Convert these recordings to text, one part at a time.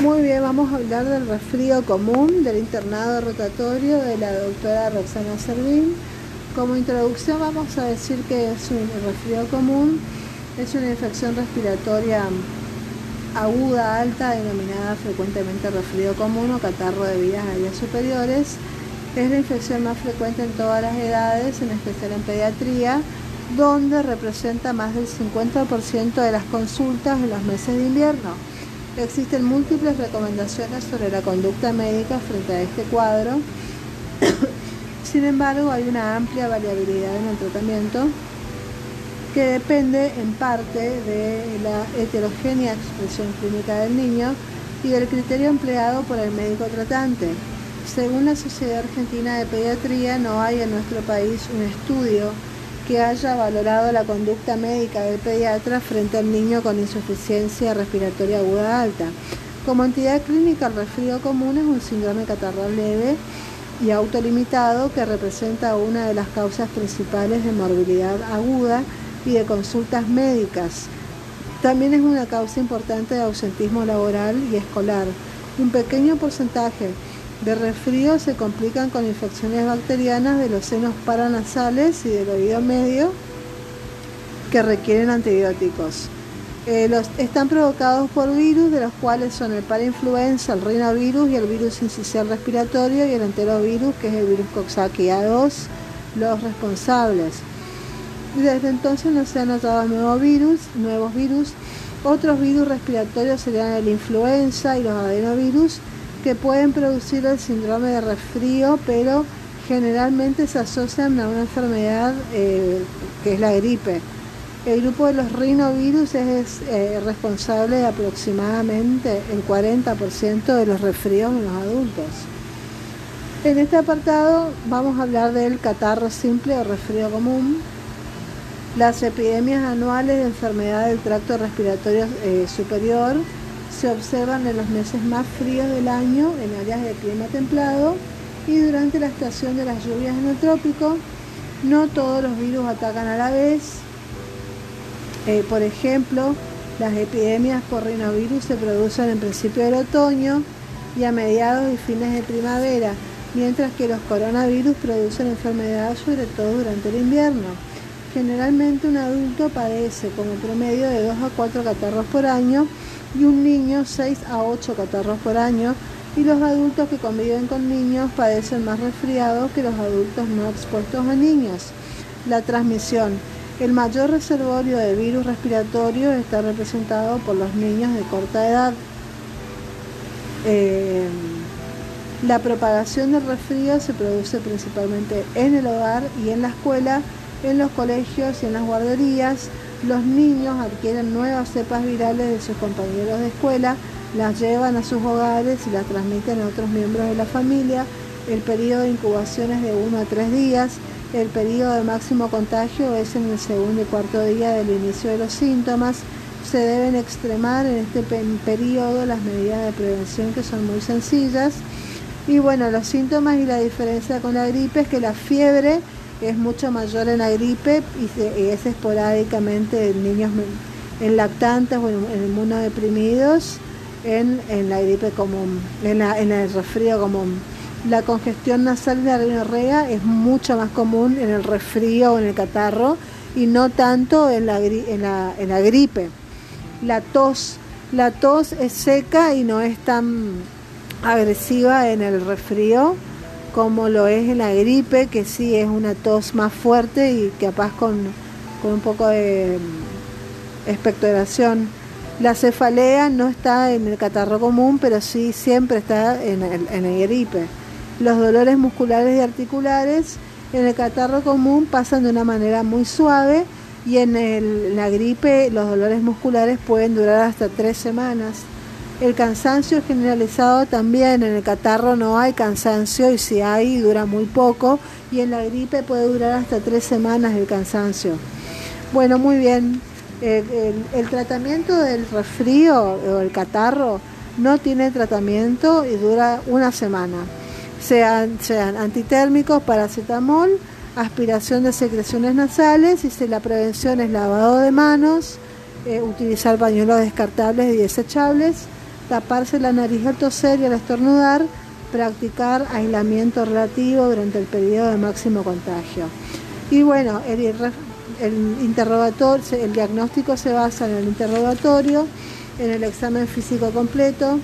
Muy bien, vamos a hablar del resfrío común, del internado rotatorio de la doctora Roxana Servín. Como introducción vamos a decir que es un resfrío común, es una infección respiratoria aguda alta denominada frecuentemente resfrío común o catarro de vías aéreas superiores. Es la infección más frecuente en todas las edades, en especial en pediatría, donde representa más del 50% de las consultas en los meses de invierno. Existen múltiples recomendaciones sobre la conducta médica frente a este cuadro. Sin embargo, hay una amplia variabilidad en el tratamiento que depende en parte de la heterogénea expresión clínica del niño y del criterio empleado por el médico tratante. Según la Sociedad Argentina de Pediatría, no hay en nuestro país un estudio que haya valorado la conducta médica del pediatra frente al niño con insuficiencia respiratoria aguda alta. Como entidad clínica, el resfrío común es un síndrome catarral leve y autolimitado que representa una de las causas principales de morbilidad aguda y de consultas médicas. También es una causa importante de ausentismo laboral y escolar. Un pequeño porcentaje de resfrío se complican con infecciones bacterianas de los senos paranasales y del oído medio que requieren antibióticos. Eh, los, están provocados por virus, de los cuales son el parainfluenza, el rinovirus y el virus incisional respiratorio y el enterovirus, que es el virus Coxsackie 2 los responsables. Desde entonces no se han notado nuevos virus, nuevos virus. Otros virus respiratorios serían el influenza y los adenovirus que pueden producir el síndrome de resfrío, pero generalmente se asocian a una enfermedad eh, que es la gripe. El grupo de los rinovirus es eh, responsable de aproximadamente el 40% de los resfríos en los adultos. En este apartado vamos a hablar del catarro simple o resfrío común, las epidemias anuales de enfermedad del tracto respiratorio eh, superior, se observan en los meses más fríos del año en áreas de clima templado y durante la estación de las lluvias en el trópico. No todos los virus atacan a la vez. Eh, por ejemplo, las epidemias por rinovirus se producen en principio del otoño y a mediados y fines de primavera, mientras que los coronavirus producen enfermedad sobre todo durante el invierno. Generalmente un adulto padece como promedio de 2 a 4 catarros por año y un niño 6 a 8 catarros por año y los adultos que conviven con niños padecen más resfriados que los adultos no expuestos a niños. La transmisión. El mayor reservorio de virus respiratorio está representado por los niños de corta edad. Eh, la propagación del resfrío se produce principalmente en el hogar y en la escuela, en los colegios y en las guarderías los niños adquieren nuevas cepas virales de sus compañeros de escuela, las llevan a sus hogares y las transmiten a otros miembros de la familia. El periodo de incubación es de 1 a 3 días. El periodo de máximo contagio es en el segundo y cuarto día del inicio de los síntomas. Se deben extremar en este periodo las medidas de prevención que son muy sencillas. Y bueno, los síntomas y la diferencia con la gripe es que la fiebre es mucho mayor en la gripe y, es esporádicamente en niños en lactantes o en, inmunodeprimidos en, en la gripe común, en, en el resfrío común. La congestión nasal y la rinorrea es mucho más común en el resfrío o en el catarro y no tanto en la, en la, en la gripe. La tos, la tos es seca y no es tan agresiva en el resfrío como lo es en la gripe, que sí es una tos más fuerte y capaz con, con un poco de expectoración. La cefalea no está en el catarro común, pero sí siempre está en el, en el gripe. Los dolores musculares y articulares en el catarro común pasan de una manera muy suave y en, la gripe los dolores musculares pueden durar hasta tres semanas. El cansancio generalizado también, en el catarro no hay cansancio y si hay dura muy poco y en la gripe puede durar hasta tres semanas el cansancio. Bueno, muy bien. El, tratamiento del resfrío o el catarro no tiene tratamiento y dura una semana. Sean, sean antitérmicos, paracetamol, aspiración de secreciones nasales y si la prevención es lavado de manos, eh, utilizar pañuelos descartables y desechables taparse la nariz al toser y al estornudar, practicar aislamiento relativo durante el periodo de máximo contagio. Y bueno, el, interrogatorio, el diagnóstico se basa en el interrogatorio, en el examen físico completo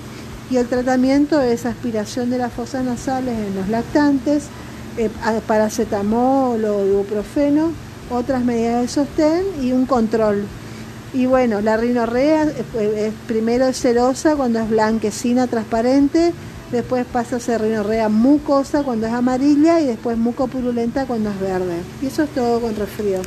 y el tratamiento es aspiración de las fosas nasales en los lactantes, eh, paracetamol o ibuprofeno, otras medidas de sostén y un control. Y bueno, la rinorrea es, primero es cerosa cuando es blanquecina, transparente, después pasa a ser rinorrea mucosa cuando es amarilla y después mucopurulenta cuando es verde. Y eso es todo con resfrío.